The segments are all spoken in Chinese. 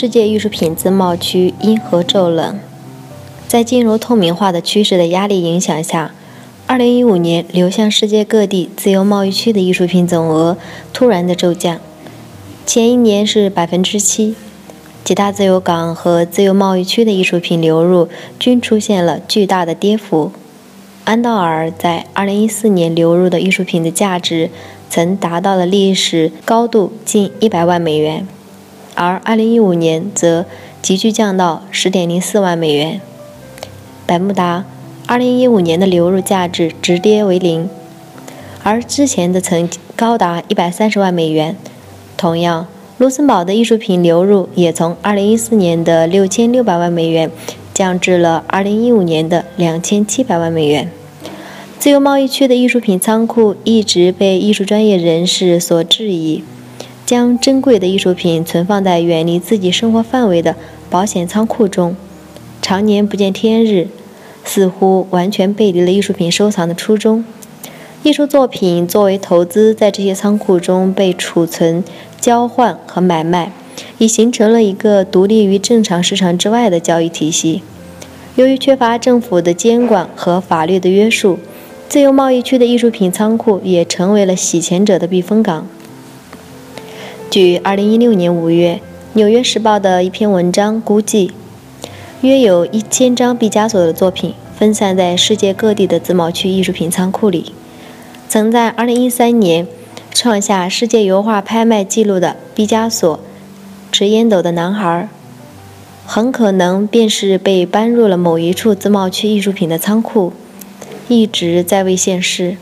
世界艺术品自贸区因何骤冷？在进入透明化的趋势的压力影响下，2015年流向世界各地自由贸易区的艺术品总额突然的骤降。前一年是百分之七，几大自由港和自由贸易区的艺术品流入均出现了巨大的跌幅。安道尔在2014年流入的艺术品的价值曾达到了历史高度，近100万美元。而2015年则急剧降到10.04万美元。百慕达2015年的流入价值直跌为零，而之前的曾高达130万美元。同样，卢森堡的艺术品流入也从2014年的6600万美元降至了2015年的2700万美元。自由贸易区的艺术品仓库一直被艺术专业人士所质疑。将珍贵的艺术品存放在远离自己生活范围的保险仓库中，常年不见天日，似乎完全背离了艺术品收藏的初衷。艺术作品作为投资，在这些仓库中被储存、交换和买卖，已形成了一个独立于正常市场之外的交易体系。由于缺乏政府的监管和法律的约束，自由贸易区的艺术品仓库也成为了洗钱者的避风港。据2016年5月《纽约时报》的一篇文章估计，约有一千张毕加索的作品分散在世界各地的自贸区艺术品仓库里。曾在2013年创下世界油画拍卖纪录的毕加索《持烟斗的男孩》，很可能便是被搬入了某一处自贸区艺术品的仓库，一直在未现世。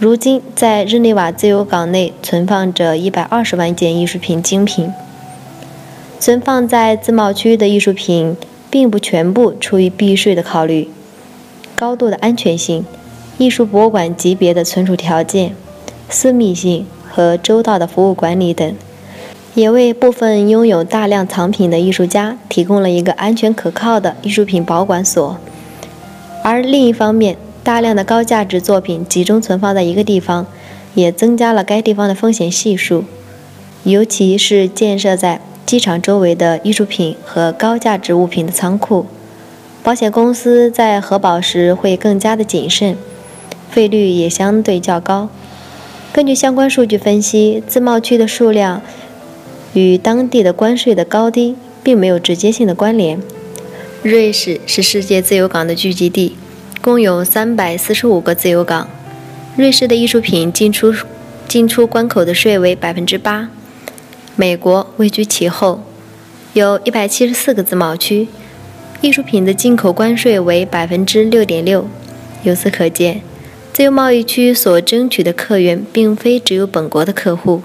如今，在日内瓦自由港内存放着一百二十万件艺术品精品。存放在自贸区的艺术品，并不全部出于避税的考虑。高度的安全性、艺术博物馆级别的存储条件、私密性和周到的服务管理等，也为部分拥有大量藏品的艺术家提供了一个安全可靠的艺术品保管所。而另一方面，大量的高价值作品集中存放在一个地方，也增加了该地方的风险系数。尤其是建设在机场周围的艺术品和高价值物品的仓库，保险公司在核保时会更加的谨慎，费率也相对较高。根据相关数据分析，自贸区的数量与当地的关税的高低并没有直接性的关联。瑞士是世界自由港的聚集地。共有三百四十五个自由港。瑞士的艺术品进出进出关口的税为百分之八。美国位居其后，有一百七十四个自贸区，艺术品的进口关税为百分之六点六。由此可见，自由贸易区所争取的客源并非只有本国的客户，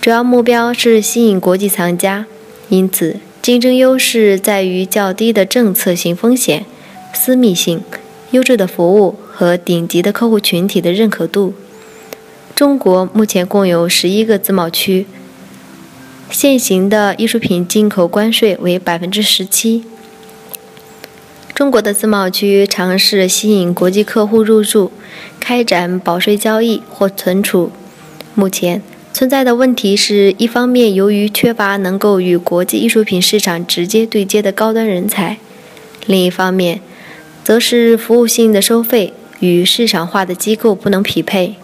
主要目标是吸引国际藏家。因此，竞争优势在于较低的政策性风险、私密性。优质的服务和顶级的客户群体的认可度。中国目前共有十一个自贸区，现行的艺术品进口关税为百分之十七。中国的自贸区尝试吸引国际客户入驻，开展保税交易或存储。目前存在的问题是一方面，由于缺乏能够与国际艺术品市场直接对接的高端人才；另一方面，则是服务性的收费与市场化的机构不能匹配。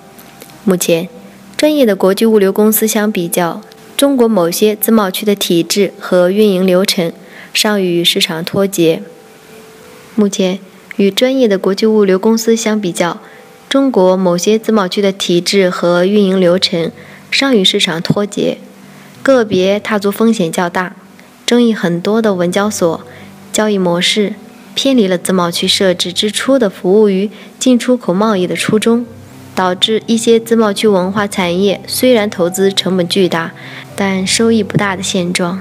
目前，专业的国际物流公司相比较，中国某些自贸区的体制和运营流程尚与市场脱节。目前，与专业的国际物流公司相比较，中国某些自贸区的体制和运营流程尚与市场脱节，个别踏足风险较大、争议很多的文交所交易模式。偏离了自贸区设置之初的服务于进出口贸易的初衷，导致一些自贸区文化产业虽然投资成本巨大，但收益不大的现状。